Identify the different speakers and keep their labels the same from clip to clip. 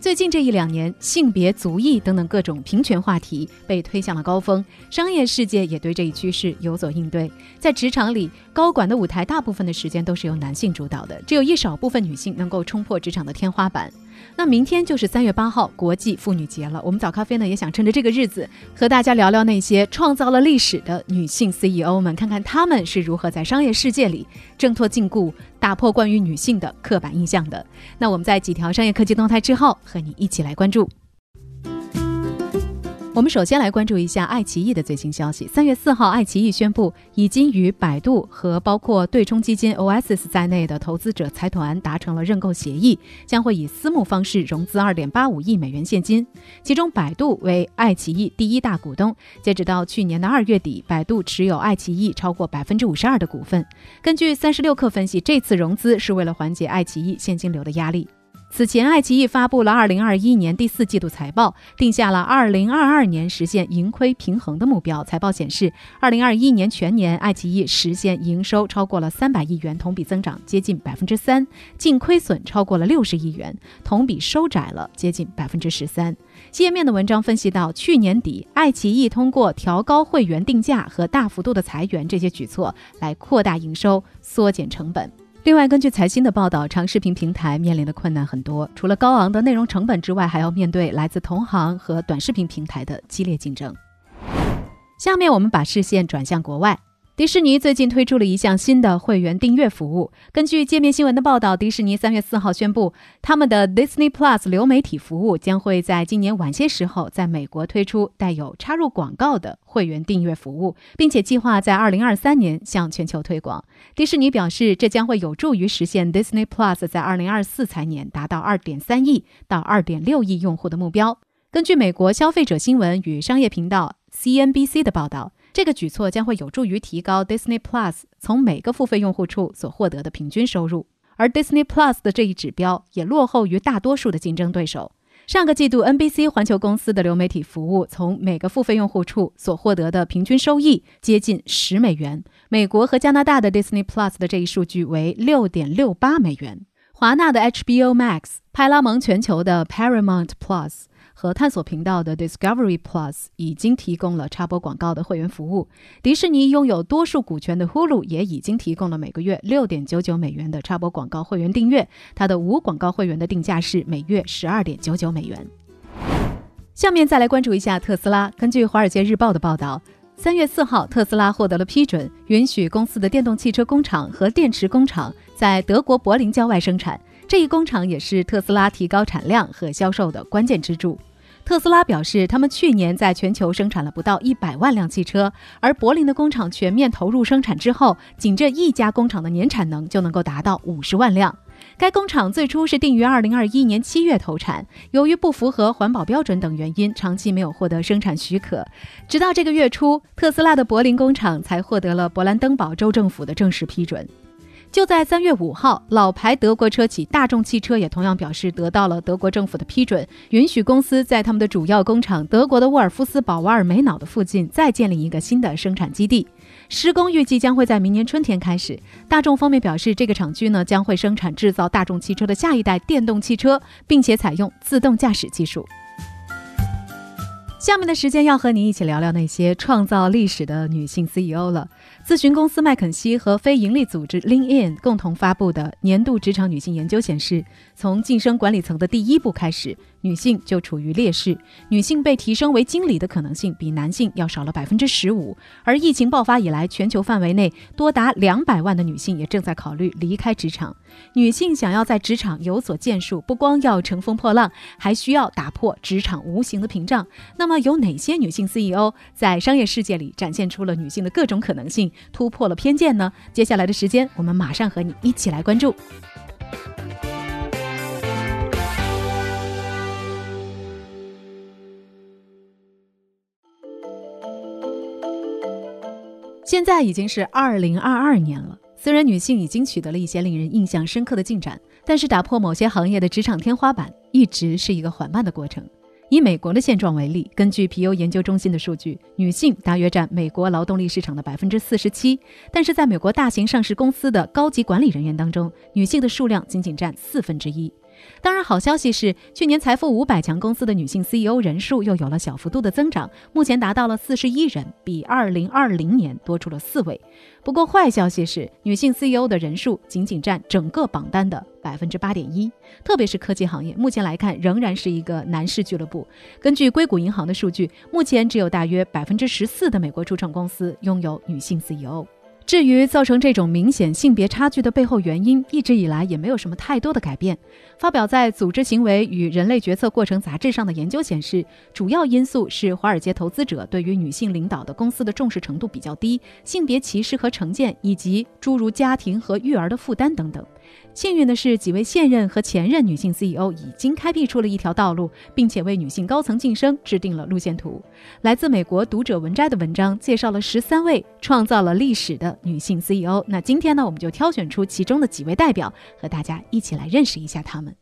Speaker 1: 最近这一两年，性别、族裔等等各种平权话题被推向了高峰，商业世界也对这一趋势有所应对。在职场里，高管的舞台大部分的时间都是由男性主导的，只有一少部分女性能够冲破职场的天花板。那明天就是三月八号国际妇女节了，我们早咖啡呢也想趁着这个日子和大家聊聊那些创造了历史的女性 CEO 们，看看她们是如何在商业世界里挣脱禁锢、打破关于女性的刻板印象的。那我们在几条商业科技动态之后，和你一起来关注。我们首先来关注一下爱奇艺的最新消息。三月四号，爱奇艺宣布已经与百度和包括对冲基金 Oasis 在内的投资者财团达成了认购协议，将会以私募方式融资二点八五亿美元现金。其中，百度为爱奇艺第一大股东。截止到去年的二月底，百度持有爱奇艺超过百分之五十二的股份。根据三十六氪分析，这次融资是为了缓解爱奇艺现金流的压力。此前，爱奇艺发布了2021年第四季度财报，定下了2022年实现盈亏平衡的目标。财报显示，2021年全年爱奇艺实现营收超过了300亿元，同比增长接近3%，净亏损超过了60亿元，同比收窄了接近13%。界面的文章分析到，去年底，爱奇艺通过调高会员定价和大幅度的裁员这些举措来扩大营收、缩减成本。另外，根据财新的报道，长视频平台面临的困难很多，除了高昂的内容成本之外，还要面对来自同行和短视频平台的激烈竞争。下面我们把视线转向国外。迪士尼最近推出了一项新的会员订阅服务。根据界面新闻的报道，迪士尼三月四号宣布，他们的 Disney Plus 流媒体服务将会在今年晚些时候在美国推出带有插入广告的会员订阅服务，并且计划在二零二三年向全球推广。迪士尼表示，这将会有助于实现 Disney Plus 在二零二四财年达到二点三亿到二点六亿用户的目标。根据美国消费者新闻与商业频道 CNBC 的报道。这个举措将会有助于提高 Disney Plus 从每个付费用户处所获得的平均收入，而 Disney Plus 的这一指标也落后于大多数的竞争对手。上个季度，NBC 环球公司的流媒体服务从每个付费用户处所获得的平均收益接近十美元。美国和加拿大的 Disney Plus 的这一数据为六点六八美元。华纳的 HBO Max、派拉蒙全球的 Paramount Plus。和探索频道的 Discovery Plus 已经提供了插播广告的会员服务。迪士尼拥有多数股权的 Hulu 也已经提供了每个月六点九九美元的插播广告会员订阅。它的无广告会员的定价是每月十二点九九美元。下面再来关注一下特斯拉。根据《华尔街日报》的报道，三月四号，特斯拉获得了批准，允许公司的电动汽车工厂和电池工厂在德国柏林郊外生产。这一工厂也是特斯拉提高产量和销售的关键支柱。特斯拉表示，他们去年在全球生产了不到一百万辆汽车，而柏林的工厂全面投入生产之后，仅这一家工厂的年产能就能够达到五十万辆。该工厂最初是定于二零二一年七月投产，由于不符合环保标准等原因，长期没有获得生产许可。直到这个月初，特斯拉的柏林工厂才获得了勃兰登堡州政府的正式批准。就在三月五号，老牌德国车企大众汽车也同样表示得到了德国政府的批准，允许公司在他们的主要工厂德国的沃尔夫斯堡瓦尔梅瑙的附近再建立一个新的生产基地。施工预计将会在明年春天开始。大众方面表示，这个厂区呢将会生产制造大众汽车的下一代电动汽车，并且采用自动驾驶技术。下面的时间要和你一起聊聊那些创造历史的女性 CEO 了。咨询公司麦肯锡和非营利组织 Lean In 共同发布的年度职场女性研究显示，从晋升管理层的第一步开始。女性就处于劣势，女性被提升为经理的可能性比男性要少了百分之十五。而疫情爆发以来，全球范围内多达两百万的女性也正在考虑离开职场。女性想要在职场有所建树，不光要乘风破浪，还需要打破职场无形的屏障。那么，有哪些女性 CEO 在商业世界里展现出了女性的各种可能性，突破了偏见呢？接下来的时间，我们马上和你一起来关注。现在已经是二零二二年了，虽然女性已经取得了一些令人印象深刻的进展，但是打破某些行业的职场天花板一直是一个缓慢的过程。以美国的现状为例，根据皮尤研究中心的数据，女性大约占美国劳动力市场的百分之四十七，但是在美国大型上市公司的高级管理人员当中，女性的数量仅仅占四分之一。当然，好消息是，去年财富五百强公司的女性 CEO 人数又有了小幅度的增长，目前达到了四十一人，比二零二零年多出了四位。不过，坏消息是，女性 CEO 的人数仅仅占整个榜单的百分之八点一，特别是科技行业，目前来看仍然是一个男士俱乐部。根据硅谷银行的数据，目前只有大约百分之十四的美国初创公司拥有女性 CEO。至于造成这种明显性别差距的背后原因，一直以来也没有什么太多的改变。发表在《组织行为与人类决策过程》杂志上的研究显示，主要因素是华尔街投资者对于女性领导的公司的重视程度比较低，性别歧视和成见，以及诸如家庭和育儿的负担等等。幸运的是，几位现任和前任女性 CEO 已经开辟出了一条道路，并且为女性高层晋升制定了路线图。来自美国读者文摘的文章介绍了十三位创造了历史的女性 CEO。那今天呢，我们就挑选出其中的几位代表，和大家一起来认识一下她们。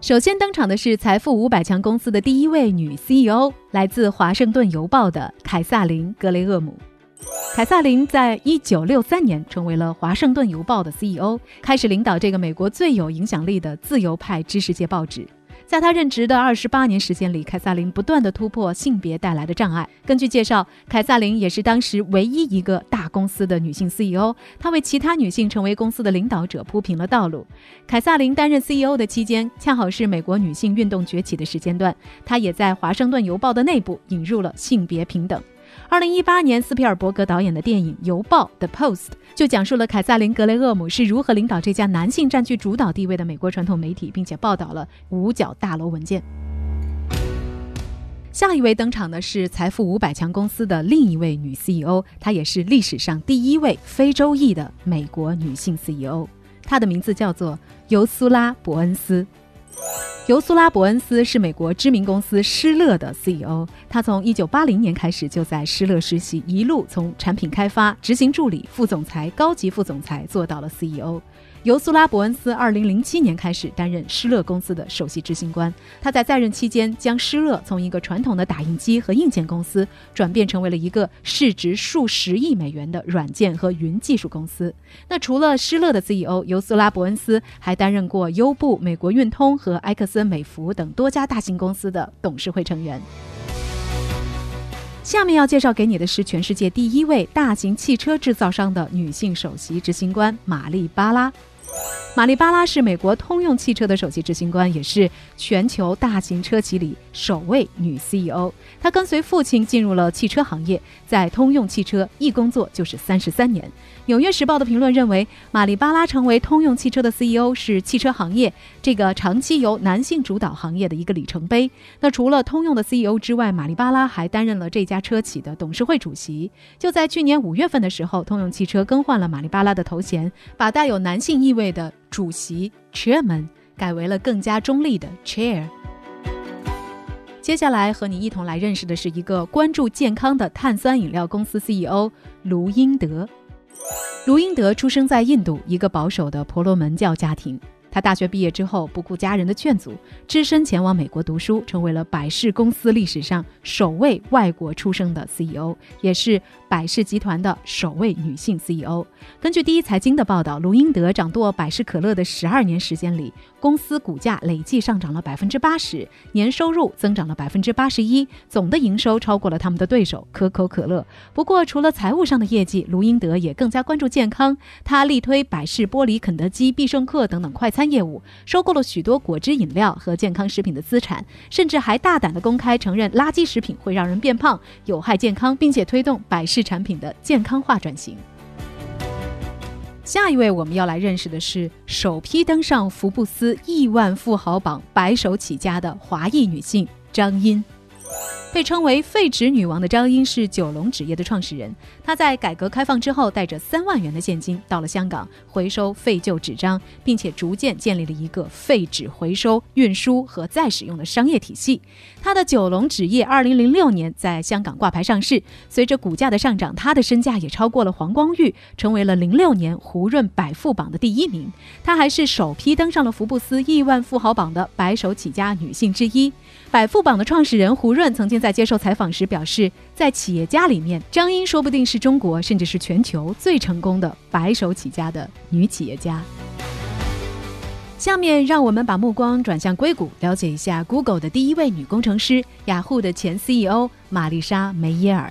Speaker 1: 首先登场的是财富五百强公司的第一位女 CEO，来自《华盛顿邮报》的凯撒琳·格雷厄姆。凯撒琳在一九六三年成为了《华盛顿邮报》的 CEO，开始领导这个美国最有影响力的自由派知识界报纸。在他任职的二十八年时间里，凯撒琳不断地突破性别带来的障碍。根据介绍，凯撒琳也是当时唯一一个大公司的女性 CEO，她为其他女性成为公司的领导者铺平了道路。凯撒琳担任 CEO 的期间，恰好是美国女性运动崛起的时间段，她也在《华盛顿邮报》的内部引入了性别平等。二零一八年，斯皮尔伯格导演的电影《邮报》（The Post） 就讲述了凯撒琳·格雷厄姆是如何领导这家男性占据主导地位的美国传统媒体，并且报道了五角大楼文件。下一位登场的是财富五百强公司的另一位女 CEO，她也是历史上第一位非洲裔的美国女性 CEO，她的名字叫做尤苏拉·伯恩斯。尤苏拉·伯恩斯是美国知名公司施乐的 CEO。他从1980年开始就在施乐实习，一路从产品开发、执行助理、副总裁、高级副总裁做到了 CEO。尤苏拉·伯恩斯2007年开始担任施乐公司的首席执行官。他在在任期间，将施乐从一个传统的打印机和硬件公司，转变成为了一个市值数十亿美元的软件和云技术公司。那除了施乐的 CEO，尤苏拉·伯恩斯还担任过优步、美国运通和埃克森美孚等多家大型公司的董事会成员。下面要介绍给你的是全世界第一位大型汽车制造商的女性首席执行官玛丽巴拉。玛丽巴拉是美国通用汽车的首席执行官，也是全球大型车企里首位女 CEO。她跟随父亲进入了汽车行业，在通用汽车一工作就是三十三年。《纽约时报》的评论认为，玛丽巴拉成为通用汽车的 CEO 是汽车行业这个长期由男性主导行业的一个里程碑。那除了通用的 CEO 之外，玛丽巴拉还担任了这家车企的董事会主席。就在去年五月份的时候，通用汽车更换了玛丽巴拉的头衔，把带有男性意味的。主席 （Chairman） 改为了更加中立的 Chair。接下来和你一同来认识的是一个关注健康的碳酸饮料公司 CEO 卢英德。卢英德出生在印度一个保守的婆罗门教家庭。他大学毕业之后，不顾家人的劝阻，只身前往美国读书，成为了百事公司历史上首位外国出生的 CEO，也是百事集团的首位女性 CEO。根据第一财经的报道，卢英德掌舵百事可乐的十二年时间里，公司股价累计上涨了百分之八十，年收入增长了百分之八十一，总的营收超过了他们的对手可口可乐。不过，除了财务上的业绩，卢英德也更加关注健康。他力推百事、玻璃、肯德基、必胜客等等快餐。业务收购了许多果汁饮料和健康食品的资产，甚至还大胆的公开承认垃圾食品会让人变胖，有害健康，并且推动百事产品的健康化转型。下一位我们要来认识的是首批登上福布斯亿万富豪榜白手起家的华裔女性张茵。被称为“废纸女王”的张英是九龙纸业的创始人。她在改革开放之后，带着三万元的现金到了香港，回收废旧纸张，并且逐渐建立了一个废纸回收、运输和再使用的商业体系。她的九龙纸业二零零六年在香港挂牌上市，随着股价的上涨，她的身价也超过了黄光裕，成为了零六年胡润百富榜的第一名。她还是首批登上了福布斯亿万富豪榜的白手起家女性之一。百富榜的创始人胡润曾经在在接受采访时表示，在企业家里面，张英说不定是中国甚至是全球最成功的白手起家的女企业家。下面让我们把目光转向硅谷，了解一下 Google 的第一位女工程师，雅虎的前 CEO 玛丽莎梅耶尔。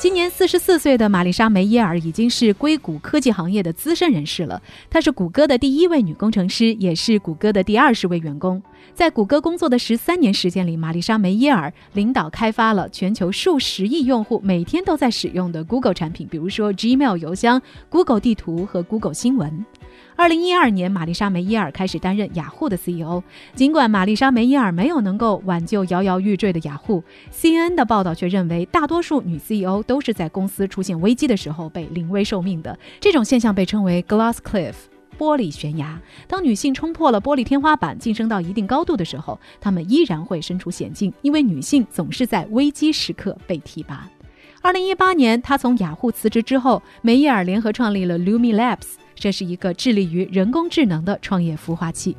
Speaker 1: 今年四十四岁的玛丽莎梅耶尔已经是硅谷科技行业的资深人士了。她是谷歌的第一位女工程师，也是谷歌的第二十位员工。在谷歌工作的十三年时间里，玛丽莎梅耶尔领导开发了全球数十亿用户每天都在使用的 Google 产品，比如说 Gmail 邮箱、Google 地图和 Google 新闻。二零一二年，玛丽莎梅耶尔开始担任雅虎的 CEO。尽管玛丽莎梅耶尔没有能够挽救摇摇欲坠的雅虎，CNN 的报道却认为，大多数女 CEO 都是在公司出现危机的时候被临危受命的。这种现象被称为 “glass cliff”（ 玻璃悬崖）。当女性冲破了玻璃天花板，晋升到一定高度的时候，她们依然会身处险境，因为女性总是在危机时刻被提拔。二零一八年，她从雅虎辞职之后，梅耶尔联合创立了 Lumi Labs。这是一个致力于人工智能的创业孵化器。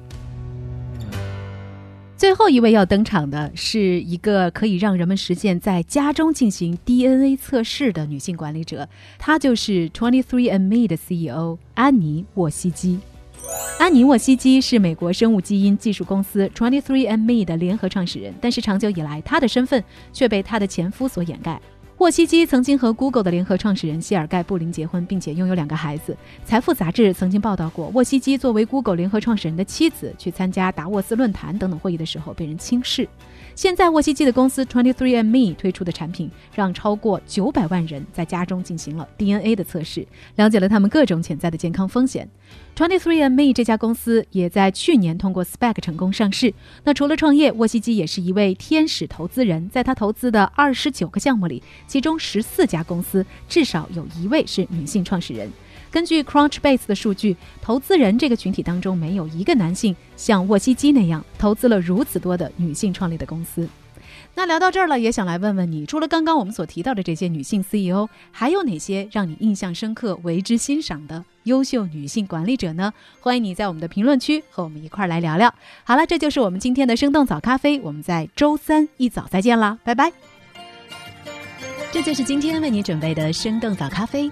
Speaker 1: 最后一位要登场的是一个可以让人们实现在家中进行 DNA 测试的女性管理者，她就是 Twenty Three and Me 的 CEO 安妮沃西基。安妮沃西基是美国生物基因技术公司 Twenty Three and Me 的联合创始人，但是长久以来，她的身份却被她的前夫所掩盖。沃西基曾经和 Google 的联合创始人谢尔盖·布林结婚，并且拥有两个孩子。财富杂志曾经报道过，沃西基作为 Google 联合创始人的妻子，去参加达沃斯论坛等等会议的时候被人轻视。现在，沃西基的公司 Twenty Three and Me 推出的产品，让超过九百万人在家中进行了 DNA 的测试，了解了他们各种潜在的健康风险。Twenty Three and Me 这家公司也在去年通过 SPAC 成功上市。那除了创业，沃西基也是一位天使投资人，在他投资的二十九个项目里，其中十四家公司至少有一位是女性创始人。根据 Crunchbase 的数据，投资人这个群体当中没有一个男性像沃西基那样投资了如此多的女性创立的公司。那聊到这儿了，也想来问问你，除了刚刚我们所提到的这些女性 CEO，还有哪些让你印象深刻、为之欣赏的优秀女性管理者呢？欢迎你在我们的评论区和我们一块儿来聊聊。好了，这就是我们今天的生动早咖啡，我们在周三一早再见啦，拜拜。这就是今天为你准备的生动早咖啡。